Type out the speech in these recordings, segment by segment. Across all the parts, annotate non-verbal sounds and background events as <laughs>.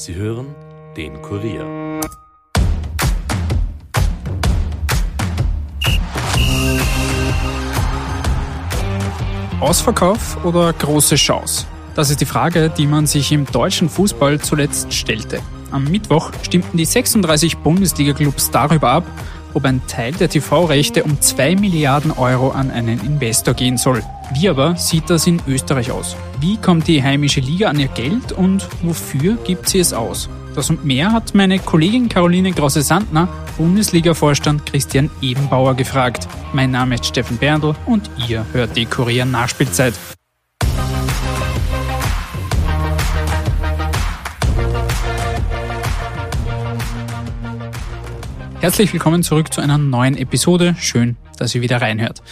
Sie hören den Kurier. Ausverkauf oder große Chance? Das ist die Frage, die man sich im deutschen Fußball zuletzt stellte. Am Mittwoch stimmten die 36 Bundesliga-Clubs darüber ab, ob ein Teil der TV-Rechte um 2 Milliarden Euro an einen Investor gehen soll. Wie aber sieht das in Österreich aus? Wie kommt die heimische Liga an ihr Geld und wofür gibt sie es aus? Das und mehr hat meine Kollegin Caroline Grosse-Sandner, Bundesliga-Vorstand Christian Ebenbauer gefragt. Mein Name ist Steffen Berndl und ihr hört die Kurier Nachspielzeit. Herzlich willkommen zurück zu einer neuen Episode. Schön, dass ihr wieder reinhört.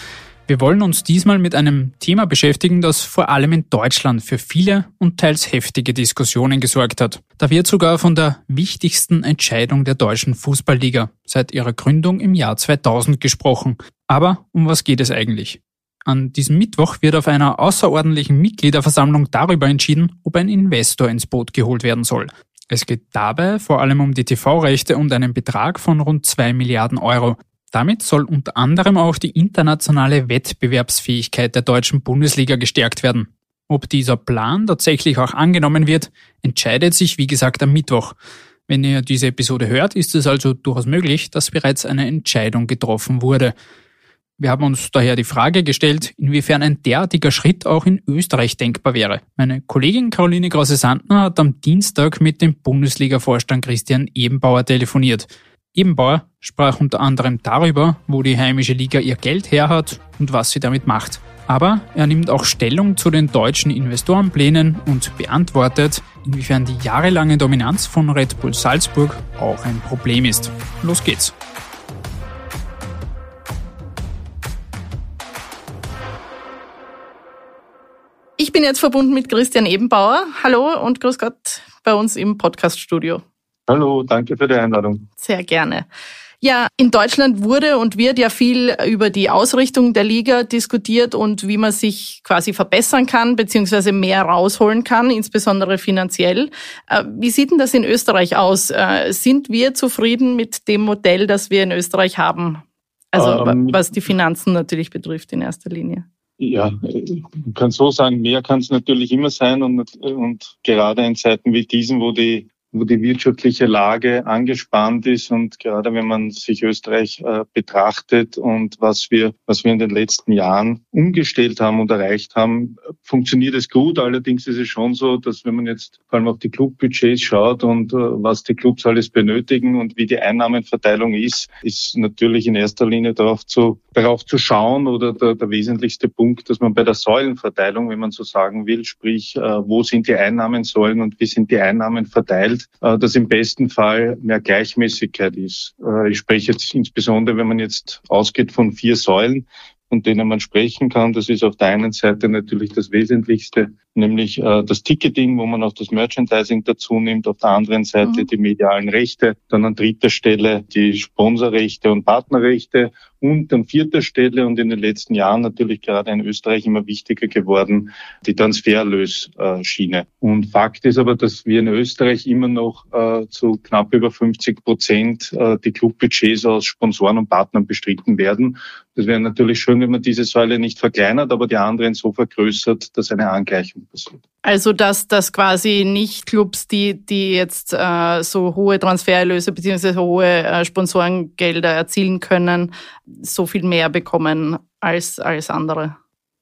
Wir wollen uns diesmal mit einem Thema beschäftigen, das vor allem in Deutschland für viele und teils heftige Diskussionen gesorgt hat. Da wird sogar von der wichtigsten Entscheidung der deutschen Fußballliga seit ihrer Gründung im Jahr 2000 gesprochen. Aber um was geht es eigentlich? An diesem Mittwoch wird auf einer außerordentlichen Mitgliederversammlung darüber entschieden, ob ein Investor ins Boot geholt werden soll. Es geht dabei vor allem um die TV-Rechte und einen Betrag von rund 2 Milliarden Euro. Damit soll unter anderem auch die internationale Wettbewerbsfähigkeit der deutschen Bundesliga gestärkt werden. Ob dieser Plan tatsächlich auch angenommen wird, entscheidet sich wie gesagt am Mittwoch. Wenn ihr diese Episode hört, ist es also durchaus möglich, dass bereits eine Entscheidung getroffen wurde. Wir haben uns daher die Frage gestellt, inwiefern ein derartiger Schritt auch in Österreich denkbar wäre. Meine Kollegin Caroline Krause-Sandner hat am Dienstag mit dem Bundesliga-Vorstand Christian Ebenbauer telefoniert. Ebenbauer sprach unter anderem darüber, wo die heimische Liga ihr Geld her hat und was sie damit macht. Aber er nimmt auch Stellung zu den deutschen Investorenplänen und beantwortet, inwiefern die jahrelange Dominanz von Red Bull Salzburg auch ein Problem ist. Los geht's. Ich bin jetzt verbunden mit Christian Ebenbauer. Hallo und grüß Gott bei uns im Podcaststudio. Hallo, danke für die Einladung. Sehr gerne. Ja, in Deutschland wurde und wird ja viel über die Ausrichtung der Liga diskutiert und wie man sich quasi verbessern kann, beziehungsweise mehr rausholen kann, insbesondere finanziell. Äh, wie sieht denn das in Österreich aus? Äh, sind wir zufrieden mit dem Modell, das wir in Österreich haben? Also ähm, was die Finanzen natürlich betrifft in erster Linie. Ja, man kann so sagen, mehr kann es natürlich immer sein und, und gerade in Zeiten wie diesen, wo die wo die wirtschaftliche Lage angespannt ist und gerade wenn man sich Österreich äh, betrachtet und was wir, was wir in den letzten Jahren umgestellt haben und erreicht haben, funktioniert es gut. Allerdings ist es schon so, dass wenn man jetzt vor allem auf die Clubbudgets schaut und äh, was die Clubs alles benötigen und wie die Einnahmenverteilung ist, ist natürlich in erster Linie darauf zu, darauf zu schauen oder der, der wesentlichste Punkt, dass man bei der Säulenverteilung, wenn man so sagen will, sprich, äh, wo sind die Einnahmensäulen und wie sind die Einnahmen verteilt, dass im besten Fall mehr Gleichmäßigkeit ist. Äh, ich spreche jetzt insbesondere, wenn man jetzt ausgeht von vier Säulen, von denen man sprechen kann. Das ist auf der einen Seite natürlich das Wesentlichste, nämlich äh, das Ticketing, wo man auch das Merchandising dazu nimmt. Auf der anderen Seite mhm. die medialen Rechte. Dann an dritter Stelle die Sponsorrechte und Partnerrechte und an vierter Stelle und in den letzten Jahren natürlich gerade in Österreich immer wichtiger geworden, die Transferlösschiene. Und Fakt ist aber, dass wir in Österreich immer noch äh, zu knapp über 50 Prozent äh, die Clubbudgets aus Sponsoren und Partnern bestritten werden. Das wäre natürlich schön, wenn man diese Säule nicht verkleinert, aber die anderen so vergrößert, dass eine Angleichung passiert. Also dass dass quasi nicht Clubs, die die jetzt äh, so hohe Transfererlöse bzw. hohe äh, Sponsorengelder erzielen können, so viel mehr bekommen als als andere.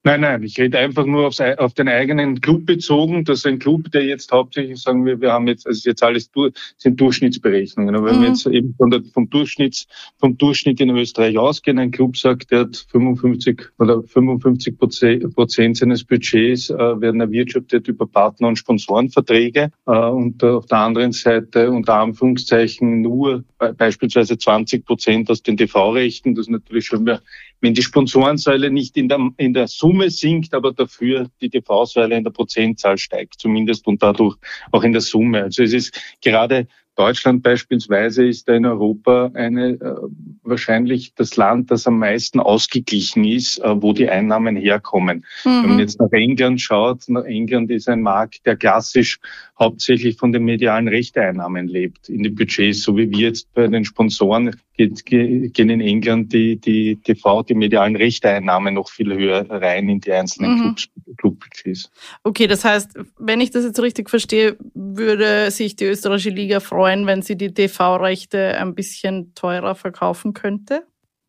Nein, nein, ich rede einfach nur aufs, auf den eigenen Club bezogen. Das ist ein Club, der jetzt hauptsächlich, sagen wir, wir haben jetzt, also jetzt alles sind Durchschnittsberechnungen. Aber wenn wir mhm. jetzt eben von der, vom Durchschnitts, vom Durchschnitt in Österreich ausgehen, ein Club sagt, der hat 55 oder 55 Prozent seines Budgets äh, werden erwirtschaftet über Partner- und Sponsorenverträge. Äh, und auf der anderen Seite unter Anführungszeichen nur beispielsweise 20 Prozent aus den TV-Rechten. Das ist natürlich schon mehr wenn die Sponsorensäule nicht in der, in der Summe sinkt, aber dafür die TV-Säule in der Prozentzahl steigt, zumindest und dadurch auch in der Summe. Also es ist gerade Deutschland beispielsweise ist in Europa eine äh, wahrscheinlich das Land, das am meisten ausgeglichen ist, äh, wo die Einnahmen herkommen. Mhm. Wenn man mhm. jetzt nach England schaut, nach England ist ein Markt, der klassisch hauptsächlich von den medialen Rechteeinnahmen lebt in den Budgets, so wie wir jetzt bei den Sponsoren geht, gehen in England die, die TV, die medialen Rechteeinnahmen noch viel höher rein in die einzelnen mhm. Clubs, Clubbudgets. Okay, das heißt, wenn ich das jetzt richtig verstehe, würde sich die österreichische Liga freuen, wenn sie die TV-Rechte ein bisschen teurer verkaufen könnte?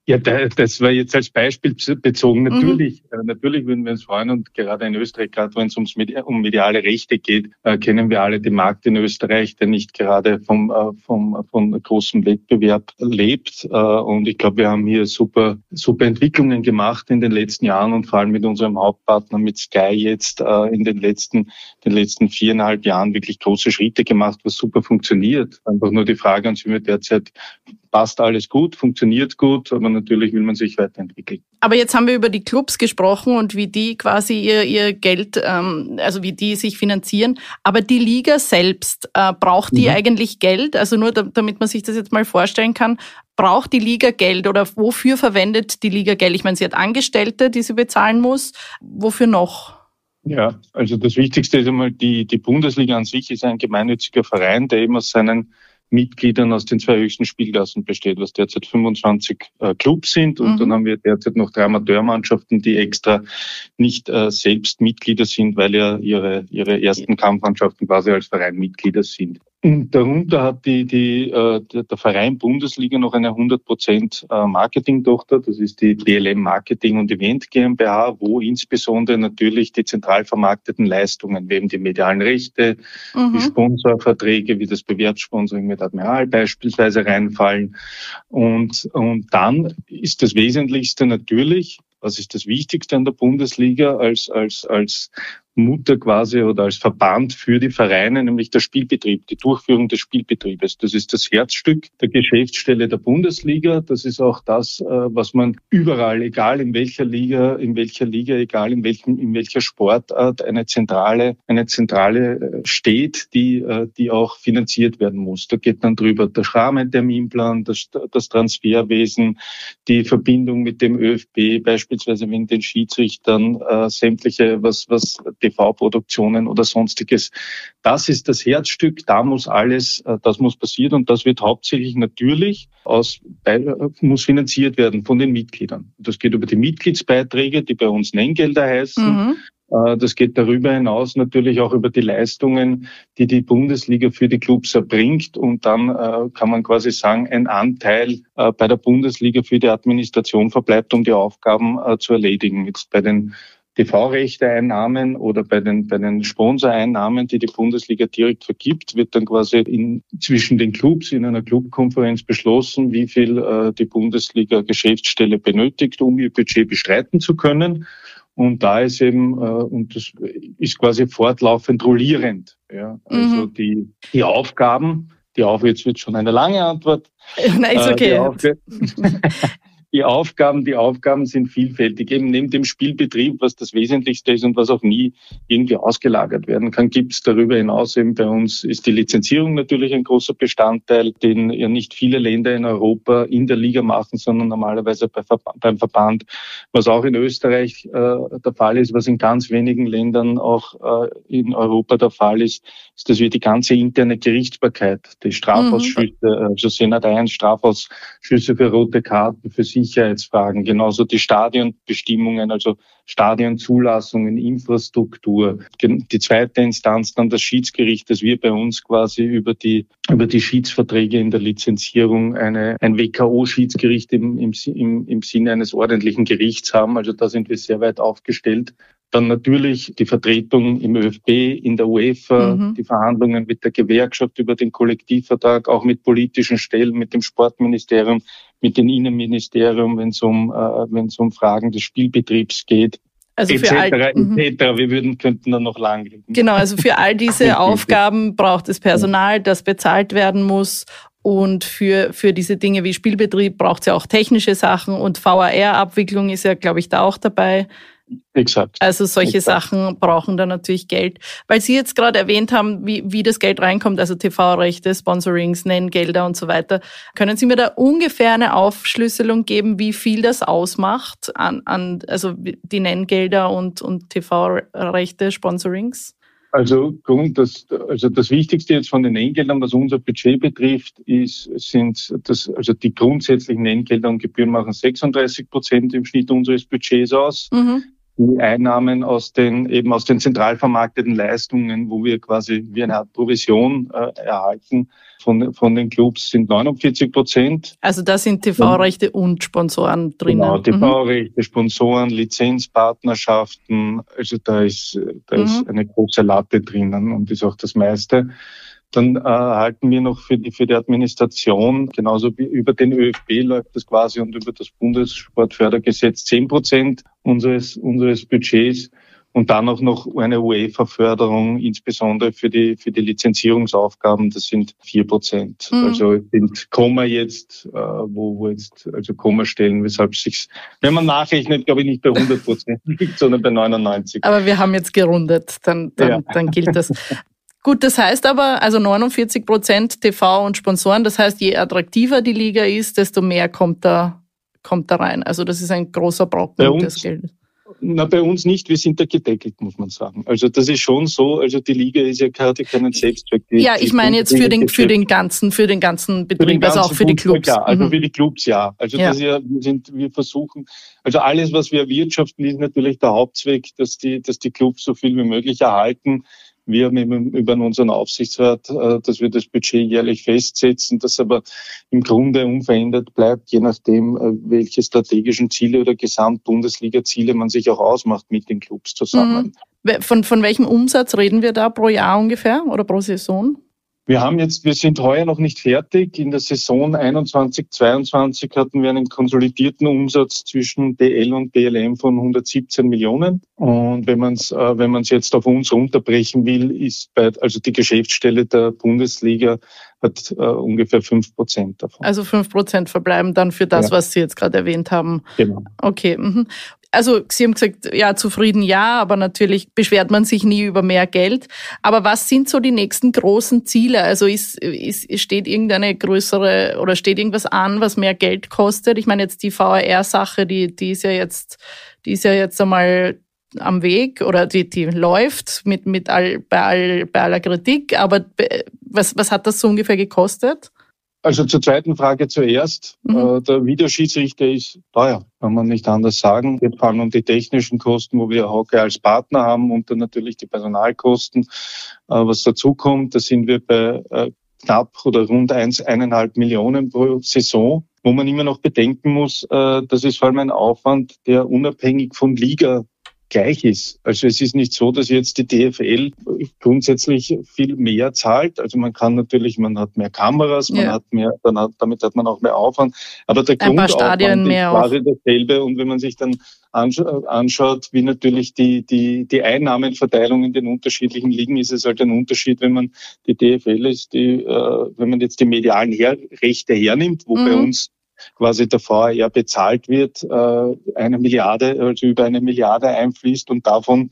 Ja, das war jetzt als Beispiel bezogen. Mhm. Natürlich, mhm. natürlich würden wir uns freuen und gerade in Österreich, gerade wenn es ums um mediale Rechte geht, äh, kennen wir alle den Markt in Österreich, der nicht gerade vom, äh, vom, vom großen Wettbewerb lebt. Äh, und ich glaube, wir haben hier super, super Entwicklungen gemacht in den letzten Jahren und vor allem mit unserem Hauptpartner, mit Sky jetzt äh, in den letzten, den letzten viereinhalb Jahren wirklich große Schritte gemacht, was super funktioniert. Einfach nur die Frage an Sie mir derzeit, passt alles gut, funktioniert gut, aber natürlich will man sich weiterentwickeln. Aber jetzt haben wir über die Clubs gesprochen und wie die quasi ihr, ihr Geld, ähm, also wie die sich finanzieren. Aber die Liga selbst, äh, braucht die mhm. eigentlich Geld? Also nur damit man sich das jetzt mal vorstellen kann, braucht die Liga Geld oder wofür verwendet die Liga Geld? Ich meine, sie hat Angestellte, die sie bezahlen muss. Wofür noch? Ja, also das Wichtigste ist einmal, die, die Bundesliga an sich ist ein gemeinnütziger Verein, der eben aus seinen Mitgliedern aus den zwei höchsten Spielklassen besteht, was derzeit 25 äh, Clubs sind. Und mhm. dann haben wir derzeit noch drei Amateurmannschaften, die extra nicht äh, selbst Mitglieder sind, weil ja ihre, ihre ersten Kampfmannschaften quasi als Verein Mitglieder sind. Und darunter hat die, die, äh, der Verein Bundesliga noch eine 100% äh, Marketing-Tochter. Das ist die BLM Marketing und Event GmbH, wo insbesondere natürlich die zentral vermarkteten Leistungen, wie eben die medialen Rechte, mhm. die Sponsorverträge, wie das Bewertssponsoring mit Admiral beispielsweise reinfallen. Und, und dann ist das Wesentlichste natürlich, was ist das Wichtigste an der Bundesliga als, als, als Mutter quasi oder als Verband für die Vereine, nämlich der Spielbetrieb, die Durchführung des Spielbetriebes. Das ist das Herzstück der Geschäftsstelle der Bundesliga. Das ist auch das, äh, was man überall, egal in welcher Liga, in welcher Liga, egal in welchem, in welcher Sportart, eine zentrale, eine zentrale äh, steht, die, äh, die auch finanziert werden muss. Da geht dann drüber der Rahmenterminplan, das, das Transferwesen, die Verbindung mit dem ÖFB, beispielsweise mit den Schiedsrichtern, sämtliche, was, was TV-Produktionen oder sonstiges. Das ist das Herzstück, da muss alles, äh, das muss passieren und das wird hauptsächlich natürlich aus, muss finanziert werden von den Mitgliedern. Das geht über die Mitgliedsbeiträge, die bei uns Nenngelder heißen. Mhm. Äh, das geht darüber hinaus natürlich auch über die Leistungen, die die Bundesliga für die Clubs erbringt. Und dann äh, kann man quasi sagen, ein Anteil bei der Bundesliga für die Administration verbleibt, um die Aufgaben zu erledigen. Jetzt bei den TV-Rechte-Einnahmen oder bei den, bei den Sponsoreinnahmen, die die Bundesliga direkt vergibt, wird dann quasi in, zwischen den Clubs in einer Clubkonferenz beschlossen, wie viel äh, die Bundesliga Geschäftsstelle benötigt, um ihr Budget bestreiten zu können. Und da ist eben, äh, und das ist quasi fortlaufend rollierend. Ja, also mhm. die, die Aufgaben, die auf, jetzt wird schon eine lange Antwort. <laughs> Nein, ist äh, okay. <laughs> die Aufgaben, die Aufgaben sind vielfältig. Eben neben dem Spielbetrieb, was das Wesentlichste ist und was auch nie irgendwie ausgelagert werden kann, gibt es darüber hinaus eben bei uns ist die Lizenzierung natürlich ein großer Bestandteil, den ja nicht viele Länder in Europa in der Liga machen, sondern normalerweise bei beim Verband. Was auch in Österreich äh, der Fall ist, was in ganz wenigen Ländern auch äh, in Europa der Fall ist, ist, dass wir die ganze interne Gerichtsbarkeit, die Strafausschüsse, mhm. also Senat 1, Strafausschüsse für rote Karten, für Sicherheitsfragen, genauso die Stadionbestimmungen, also Stadionzulassungen, Infrastruktur. Die zweite Instanz dann das Schiedsgericht, dass wir bei uns quasi über die, über die Schiedsverträge in der Lizenzierung eine, ein WKO-Schiedsgericht im, im, im, im Sinne eines ordentlichen Gerichts haben. Also da sind wir sehr weit aufgestellt. Dann natürlich die Vertretung im ÖFB, in der UEFA, mhm. die Verhandlungen mit der Gewerkschaft über den Kollektivvertrag, auch mit politischen Stellen, mit dem Sportministerium, mit dem Innenministerium, wenn es um, äh, wenn es um Fragen des Spielbetriebs geht. Also etc., für all, mhm. etc. Wir würden, könnten da noch lang reden. Genau, also für all <laughs> diese Aufgaben braucht es Personal, das bezahlt werden muss. Und für, für diese Dinge wie Spielbetrieb braucht es ja auch technische Sachen und VAR-Abwicklung ist ja, glaube ich, da auch dabei. Exakt. Also solche Exakt. Sachen brauchen dann natürlich Geld. Weil Sie jetzt gerade erwähnt haben, wie, wie das Geld reinkommt, also TV-Rechte, Sponsorings, Nenngelder und so weiter. Können Sie mir da ungefähr eine Aufschlüsselung geben, wie viel das ausmacht an, an also die Nenngelder und, und TV-Rechte, Sponsorings? Also, das, also das Wichtigste jetzt von den Nenngeldern, was unser Budget betrifft, ist, sind das, also die grundsätzlichen Nenngelder und Gebühren machen 36 Prozent im Schnitt unseres Budgets aus. Mhm die Einnahmen aus den eben aus den zentral vermarkteten Leistungen, wo wir quasi wie eine Art Provision äh, erhalten von, von den Clubs, sind 49 Prozent. Also da sind TV-Rechte und Sponsoren drinnen. Genau, TV-Rechte, mhm. Sponsoren, Lizenzpartnerschaften. Also da ist da mhm. ist eine große Latte drinnen und ist auch das meiste. Dann äh, halten wir noch für die, für die Administration, genauso wie über den ÖFB läuft das quasi und über das Bundessportfördergesetz zehn Prozent unseres, unseres Budgets und dann auch noch eine UEFA-Förderung, insbesondere für die, für die Lizenzierungsaufgaben, das sind vier Prozent. Mhm. Also sind Komma jetzt, äh, wo, wo jetzt, also Komma stellen, weshalb sich, wenn man nachrechnet, glaube ich nicht bei 100 Prozent liegt, sondern bei 99. Aber wir haben jetzt gerundet, dann, dann, ja. dann gilt das. Gut, das heißt aber, also 49 Prozent TV und Sponsoren, das heißt, je attraktiver die Liga ist, desto mehr kommt da, kommt da rein. Also das ist ein großer Brocken des Geldes. Na, bei uns nicht. Wir sind da gedeckelt, muss man sagen. Also das ist schon so. Also die Liga ist ja gerade keinen Selbstzweck. Ja, ich meine jetzt für den, für den ganzen, für den ganzen Betrieb, den ganzen also auch für die Clubs. Ja, also mhm. für die Clubs, ja. Also ja. das ja, wir sind, wir versuchen, also alles, was wir erwirtschaften, ist natürlich der Hauptzweck, dass die, dass die Clubs so viel wie möglich erhalten wir haben eben über unseren Aufsichtsrat, äh, dass wir das Budget jährlich festsetzen, das aber im Grunde unverändert bleibt, je nachdem, äh, welche strategischen Ziele oder Gesamtbundesliga-Ziele man sich auch ausmacht mit den Clubs zusammen. Mhm. Von, von welchem Umsatz reden wir da pro Jahr ungefähr oder pro Saison? Wir haben jetzt, wir sind heuer noch nicht fertig. In der Saison 21, 22 hatten wir einen konsolidierten Umsatz zwischen DL und BLM von 117 Millionen. Und wenn man es, äh, wenn man es jetzt auf uns runterbrechen will, ist bei, also die Geschäftsstelle der Bundesliga hat äh, ungefähr fünf Prozent davon. Also fünf Prozent verbleiben dann für das, ja. was Sie jetzt gerade erwähnt haben. Genau. Okay. Also Sie haben gesagt, ja, zufrieden ja, aber natürlich beschwert man sich nie über mehr Geld. Aber was sind so die nächsten großen Ziele? Also ist, ist, steht irgendeine größere oder steht irgendwas an, was mehr Geld kostet? Ich meine jetzt die VAR-Sache, die, die ist ja jetzt, die ist ja jetzt einmal am Weg oder die, die läuft mit, mit all, bei, all, bei aller Kritik. Aber was, was hat das so ungefähr gekostet? Also zur zweiten Frage zuerst. Mhm. Äh, der Videoschiedsrichter ist teuer, kann man nicht anders sagen. Wir fallen um die technischen Kosten, wo wir Hocke als Partner haben und dann natürlich die Personalkosten. Äh, was dazu kommt, da sind wir bei äh, knapp oder rund eins, eineinhalb Millionen pro Saison, wo man immer noch bedenken muss, das ist vor allem ein Aufwand, der unabhängig von Liga gleich ist. Also es ist nicht so, dass jetzt die DFL grundsätzlich viel mehr zahlt. Also man kann natürlich, man hat mehr Kameras, man ja. hat mehr, dann hat, damit hat man auch mehr Aufwand. Aber der Grundaufwand ist quasi dasselbe. Und wenn man sich dann anschaut, wie natürlich die, die, die Einnahmenverteilung in den unterschiedlichen Ligen ist, es halt ein Unterschied, wenn man die DFL ist, die, äh, wenn man jetzt die medialen Her Rechte hernimmt, wo mhm. bei uns quasi der VR bezahlt wird, äh, eine Milliarde, also über eine Milliarde einfließt und davon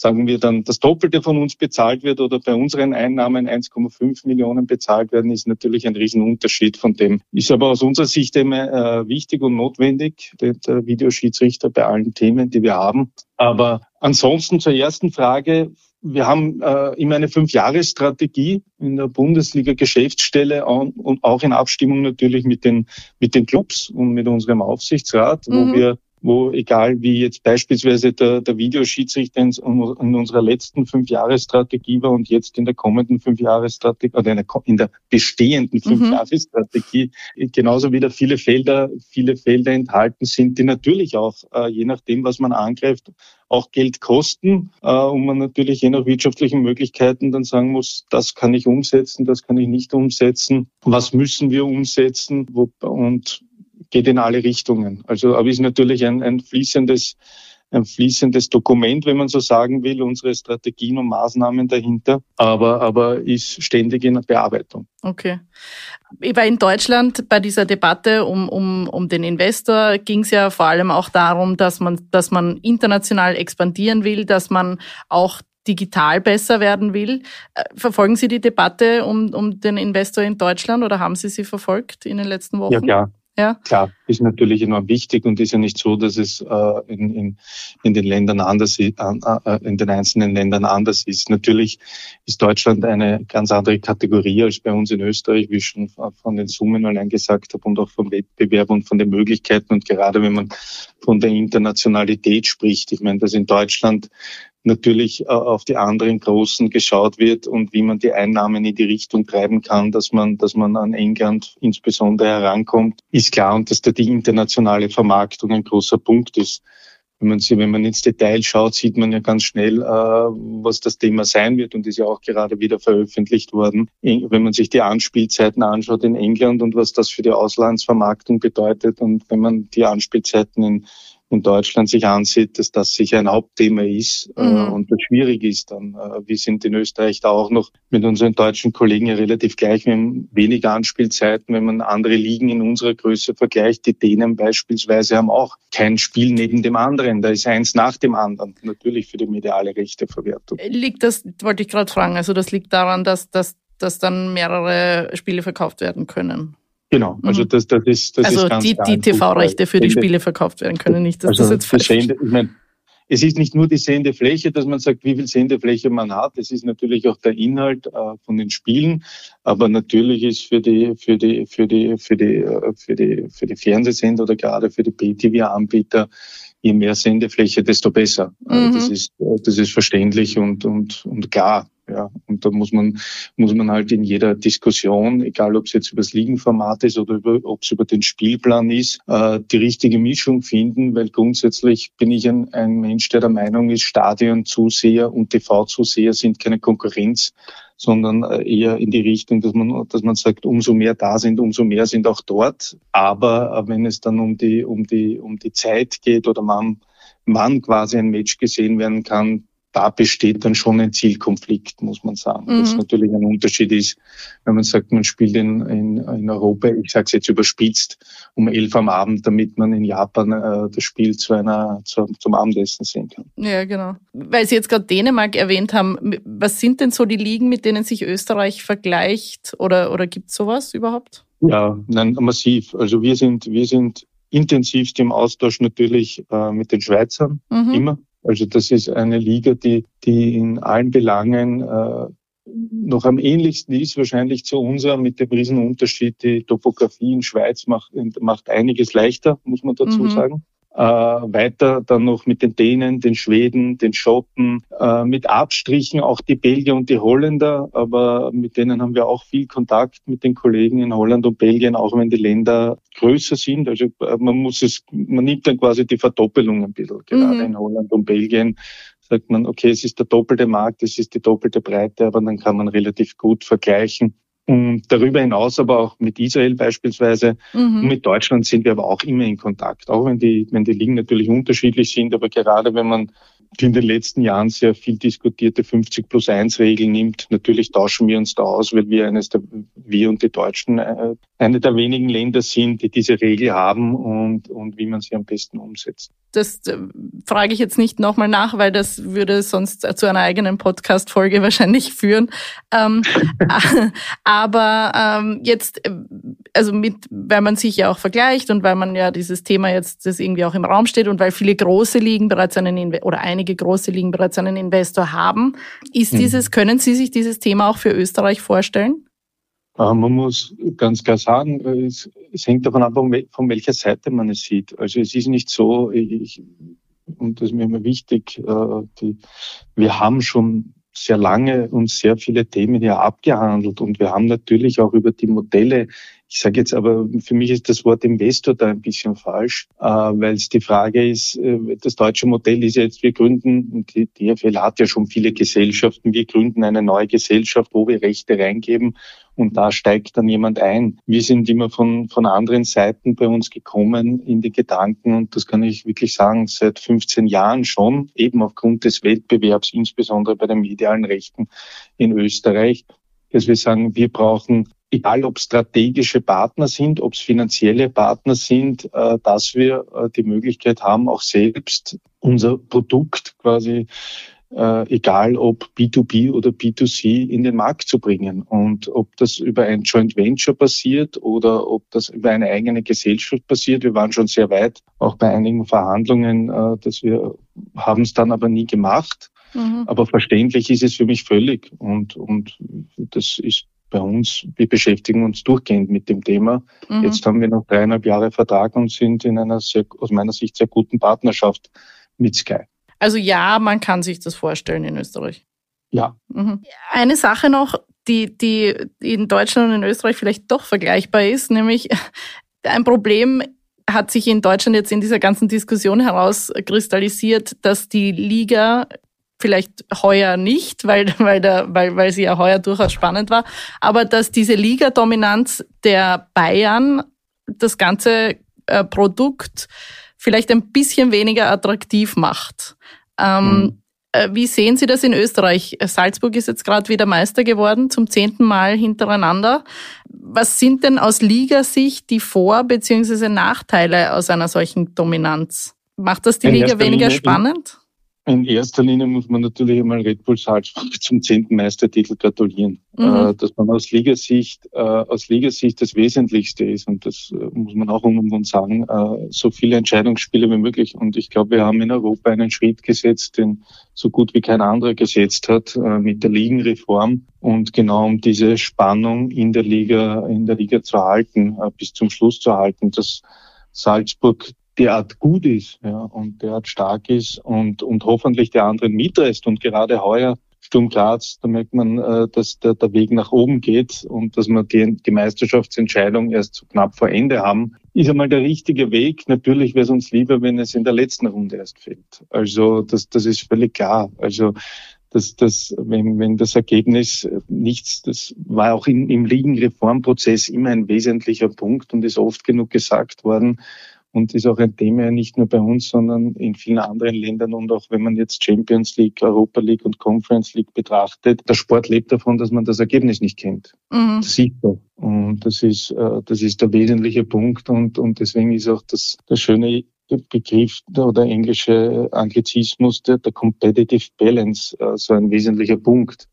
sagen wir dann das Doppelte von uns bezahlt wird oder bei unseren Einnahmen 1,5 Millionen bezahlt werden, ist natürlich ein Riesenunterschied von dem. Ist aber aus unserer Sicht immer äh, wichtig und notwendig, der Videoschiedsrichter bei allen Themen, die wir haben. Aber ansonsten zur ersten Frage wir haben äh, immer eine Fünfjahresstrategie in der Bundesliga Geschäftsstelle und auch in Abstimmung natürlich mit den, mit den Clubs und mit unserem Aufsichtsrat, mhm. wo wir wo egal wie jetzt beispielsweise der, der Videoschiedsrichter in, in unserer letzten Fünfjahresstrategie war und jetzt in der kommenden Fünfjahresstrategie oder in der bestehenden mhm. Fünfjahresstrategie mhm. genauso wieder viele Felder, viele Felder enthalten sind, die natürlich auch, äh, je nachdem, was man angreift, auch Geld kosten äh, und man natürlich je nach wirtschaftlichen Möglichkeiten dann sagen muss, das kann ich umsetzen, das kann ich nicht umsetzen, was müssen wir umsetzen und geht in alle Richtungen. Also, aber ist natürlich ein, ein fließendes ein fließendes Dokument, wenn man so sagen will, unsere Strategien und Maßnahmen dahinter, aber, aber ist ständig in Bearbeitung. Okay. Weil in Deutschland bei dieser Debatte um, um, um den Investor ging es ja vor allem auch darum, dass man, dass man international expandieren will, dass man auch digital besser werden will. Äh, verfolgen Sie die Debatte um, um den Investor in Deutschland oder haben Sie sie verfolgt in den letzten Wochen? Ja, klar. Ja. Klar, ist natürlich enorm wichtig und ist ja nicht so, dass es äh, in, in, in den Ländern anders äh, in den einzelnen Ländern anders ist. Natürlich ist Deutschland eine ganz andere Kategorie als bei uns in Österreich, wie ich schon von den Summen allein gesagt habe und auch vom Wettbewerb und von den Möglichkeiten. Und gerade wenn man von der Internationalität spricht, ich meine, dass in Deutschland natürlich äh, auf die anderen Großen geschaut wird und wie man die Einnahmen in die Richtung treiben kann, dass man, dass man an England insbesondere herankommt, ist klar und dass da die internationale Vermarktung ein großer Punkt ist. Wenn man, sie, wenn man ins Detail schaut, sieht man ja ganz schnell, äh, was das Thema sein wird und ist ja auch gerade wieder veröffentlicht worden. Wenn man sich die Anspielzeiten anschaut in England und was das für die Auslandsvermarktung bedeutet und wenn man die Anspielzeiten in in Deutschland sich ansieht, dass das sicher ein Hauptthema ist äh, mhm. und das schwierig ist dann. Äh, wir sind in Österreich da auch noch mit unseren deutschen Kollegen ja relativ gleich. Wir haben weniger Anspielzeiten, wenn man andere Ligen in unserer Größe vergleicht. Die Dänen beispielsweise haben auch kein Spiel neben dem anderen. Da ist eins nach dem anderen. Natürlich für die mediale Rechteverwertung. Liegt das, wollte ich gerade fragen, also das liegt daran, dass, dass, dass dann mehrere Spiele verkauft werden können? Genau, also mhm. das, das ist das also ist ganz die, die TV-Rechte für die Spiele verkauft werden können, nicht, dass also das jetzt falsch sehende, ich meine, es ist nicht nur die sehende Fläche, dass man sagt, wie viel sehende Fläche man hat. Es ist natürlich auch der Inhalt äh, von den Spielen, aber natürlich ist für die für die für die für die äh, für die für die Fernsehsender oder gerade für die PTV-Anbieter je mehr Sendefläche, desto besser. Also mhm. Das ist das ist verständlich und und und klar. Ja, und da muss man, muss man halt in jeder Diskussion, egal ob es jetzt über das Liegenformat ist oder über, ob es über den Spielplan ist, äh, die richtige Mischung finden, weil grundsätzlich bin ich ein, ein Mensch, der der Meinung ist, Stadionzuseher und TV-Zuseher sind keine Konkurrenz, sondern äh, eher in die Richtung, dass man, dass man sagt, umso mehr da sind, umso mehr sind auch dort. Aber äh, wenn es dann um die, um die, um die Zeit geht oder man, wann quasi ein Match gesehen werden kann, da besteht dann schon ein Zielkonflikt, muss man sagen. Mhm. Das natürlich ein Unterschied ist, wenn man sagt, man spielt in, in, in Europa, ich sage es jetzt überspitzt, um elf am Abend, damit man in Japan äh, das Spiel zu einer, zu, zum Abendessen sehen kann. Ja, genau. Weil Sie jetzt gerade Dänemark erwähnt haben, was sind denn so die Ligen, mit denen sich Österreich vergleicht oder, oder gibt es sowas überhaupt? Ja, nein, massiv. Also wir sind, wir sind intensivst im Austausch natürlich äh, mit den Schweizern, mhm. immer. Also das ist eine Liga, die, die in allen Belangen äh, noch am ähnlichsten ist, wahrscheinlich zu unserer, mit dem Riesenunterschied. Die Topografie in Schweiz macht, macht einiges leichter, muss man dazu mhm. sagen äh, weiter dann noch mit den Dänen, den Schweden, den Schotten, äh, mit Abstrichen auch die Belgier und die Holländer, aber mit denen haben wir auch viel Kontakt mit den Kollegen in Holland und Belgien, auch wenn die Länder größer sind. Also äh, man muss es, man nimmt dann quasi die Verdoppelung ein bisschen, gerade mhm. in Holland und Belgien sagt man, okay, es ist der doppelte Markt, es ist die doppelte Breite, aber dann kann man relativ gut vergleichen. Und darüber hinaus aber auch mit Israel beispielsweise mhm. und mit Deutschland sind wir aber auch immer in Kontakt, auch wenn die, wenn die Ligen natürlich unterschiedlich sind, aber gerade wenn man die in den letzten Jahren sehr viel diskutierte 50 plus 1 Regel nimmt. Natürlich tauschen wir uns da aus, weil wir eines der, wir und die Deutschen äh, eine der wenigen Länder sind, die diese Regel haben und, und wie man sie am besten umsetzt. Das äh, frage ich jetzt nicht nochmal nach, weil das würde sonst zu einer eigenen Podcast-Folge <laughs> wahrscheinlich führen. Ähm, <laughs> aber ähm, jetzt, äh, also mit, weil man sich ja auch vergleicht und weil man ja dieses Thema jetzt, das irgendwie auch im Raum steht und weil viele große Ligen bereits einen, oder einige große Ligen bereits einen Investor haben, ist mhm. dieses, können Sie sich dieses Thema auch für Österreich vorstellen? Äh, man muss ganz klar sagen, es, es hängt davon ab, von welcher Seite man es sieht. Also es ist nicht so, ich, und das ist mir immer wichtig, äh, die, wir haben schon sehr lange und sehr viele Themen ja abgehandelt und wir haben natürlich auch über die Modelle Ich sage jetzt aber, für mich ist das Wort Investor da ein bisschen falsch, äh, weil es die Frage ist, äh, das deutsche Modell ist jetzt, wir gründen, die DFL hat ja schon viele Gesellschaften, wir gründen eine neue Gesellschaft, wo wir Rechte reingeben und da steigt dann jemand ein. Wir sind immer von, von anderen Seiten bei uns gekommen in die Gedanken und das kann ich wirklich sagen, seit 15 Jahren schon, eben aufgrund des Wettbewerbs, insbesondere bei den medialen Rechten in Österreich, dass wir sagen, wir brauchen egal ob strategische Partner sind, ob es finanzielle Partner sind, äh, dass wir äh, die Möglichkeit haben, auch selbst unser Produkt quasi, äh, egal ob B2B oder B2C, in den Markt zu bringen. Und ob das über ein Joint Venture passiert oder ob das über eine eigene Gesellschaft passiert. Wir waren schon sehr weit, auch bei einigen Verhandlungen, dass wir haben es dann aber nie gemacht. Mhm. Aber verständlich ist es für mich völlig. Und, und das ist bei uns, wir beschäftigen uns durchgehend mit dem Thema. Mhm. Jetzt haben wir noch dreieinhalb Jahre Vertrag und sind in einer sehr, aus meiner Sicht sehr guten Partnerschaft mit Sky. Also ja, man kann sich das vorstellen in Österreich. Ja. Mhm. Eine Sache noch, die, die in Deutschland und in Österreich vielleicht doch vergleichbar ist, nämlich <laughs> ein Problem hat sich in Deutschland jetzt in dieser ganzen Diskussion herauskristallisiert, dass die Liga vielleicht heuer nicht, weil, weil, der, weil, weil sie ja heuer durchaus spannend war, aber dass diese Liga-Dominanz der Bayern das ganze äh, Produkt vielleicht ein bisschen weniger attraktiv macht. Ähm, mhm. Äh, wie sehen Sie das in Österreich? Salzburg ist jetzt gerade wieder Meister geworden, zum zehnten Mal hintereinander. Was sind denn aus Ligasicht die Vor- bzw. Nachteile aus einer solchen Dominanz? Macht das die Liga weniger Linie spannend? In erster Linie muss man natürlich einmal Red Bull Salzburg zum zehnten Meistertitel gratulieren. Mhm. Äh, dass man aus Ligasicht, äh, aus Ligasicht das Wesentlichste ist und das äh, muss man auch um und sagen, so viele Entscheidungsspiele wie möglich. Und ich glaube, wir haben in Europa einen Schritt gesetzt, den so gut wie kein anderer gesetzt hat, mit der Ligenreform. Und genau um diese Spannung in der Liga, in der Liga zu erhalten, bis zum Schluss zu erhalten, dass Salzburg derart gut ist ja, und derart stark ist und, und hoffentlich der anderen mitreißt. Und gerade heuer Sturm Graz, da merkt man, äh, dass der, der Weg nach oben geht und dass wir die, die Meisterschaftsentscheidung erst so knapp vor Ende haben, ist einmal der richtige Weg. Natürlich wäre es uns lieber, wenn es in der letzten Runde erst fällt. Also das, das ist völlig klar. Also dass das, wenn, wenn das Ergebnis nichts, das war auch in, im Ligenreformprozess immer ein wesentlicher Punkt und ist oft genug gesagt worden und ist auch ein Thema nicht nur bei uns, sondern in vielen anderen Ländern und auch wenn man jetzt Champions League, Europa League und Conference League betrachtet, der Sport lebt davon, dass man das Ergebnis nicht kennt. Mhm. Das sieht man. Und das ist, äh, das ist der wesentliche Punkt und, und deswegen ist auch das, das schöne Begriff oder englische Anglizismus der, der Competitive Balance äh, so ein wesentlicher Punkt.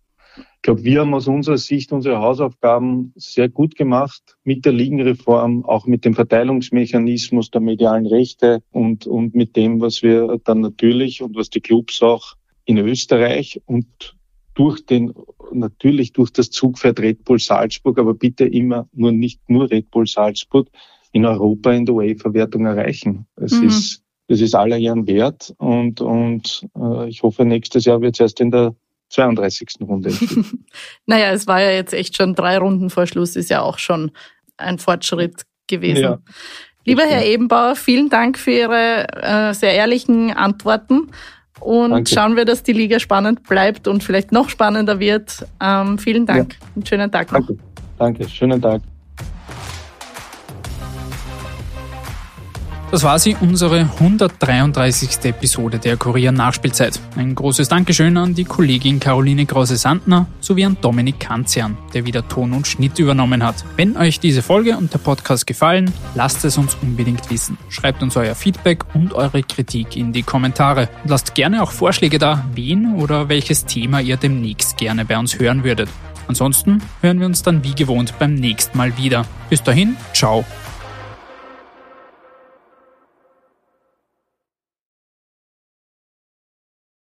Ich glaube, wir haben aus unserer Sicht unsere Hausaufgaben sehr gut gemacht mit der Ligenreform, auch mit dem Verteilungsmechanismus der medialen Rechte und, und mit dem, was wir dann natürlich und was die Clubs auch in Österreich und durch den, natürlich durch das Zugpferd Red Bull Salzburg, aber bitte immer nur nicht nur Red Bull Salzburg in Europa in der UEFA-Wertung erreichen. Es mhm. ist, das ist aller Ehren wert und, und äh, ich hoffe, nächstes Jahr wird es erst in der 32. Runde. <laughs> naja, es war ja jetzt echt schon drei Runden vor Schluss, ist ja auch schon ein Fortschritt gewesen. Ja, Lieber Herr Ebenbauer, vielen Dank für Ihre äh, sehr ehrlichen Antworten. Und Danke. schauen wir, dass die Liga spannend bleibt und vielleicht noch spannender wird. Ähm, vielen Dank. Ja. Einen schönen Tag noch. Danke. Danke. Schönen Tag. Das war sie, unsere 133. Episode der Kurier Nachspielzeit. Ein großes Dankeschön an die Kollegin Caroline Krause-Sandner sowie an Dominik Kanzian, der wieder Ton und Schnitt übernommen hat. Wenn euch diese Folge und der Podcast gefallen, lasst es uns unbedingt wissen. Schreibt uns euer Feedback und eure Kritik in die Kommentare. Und lasst gerne auch Vorschläge da, wen oder welches Thema ihr demnächst gerne bei uns hören würdet. Ansonsten hören wir uns dann wie gewohnt beim nächsten Mal wieder. Bis dahin, ciao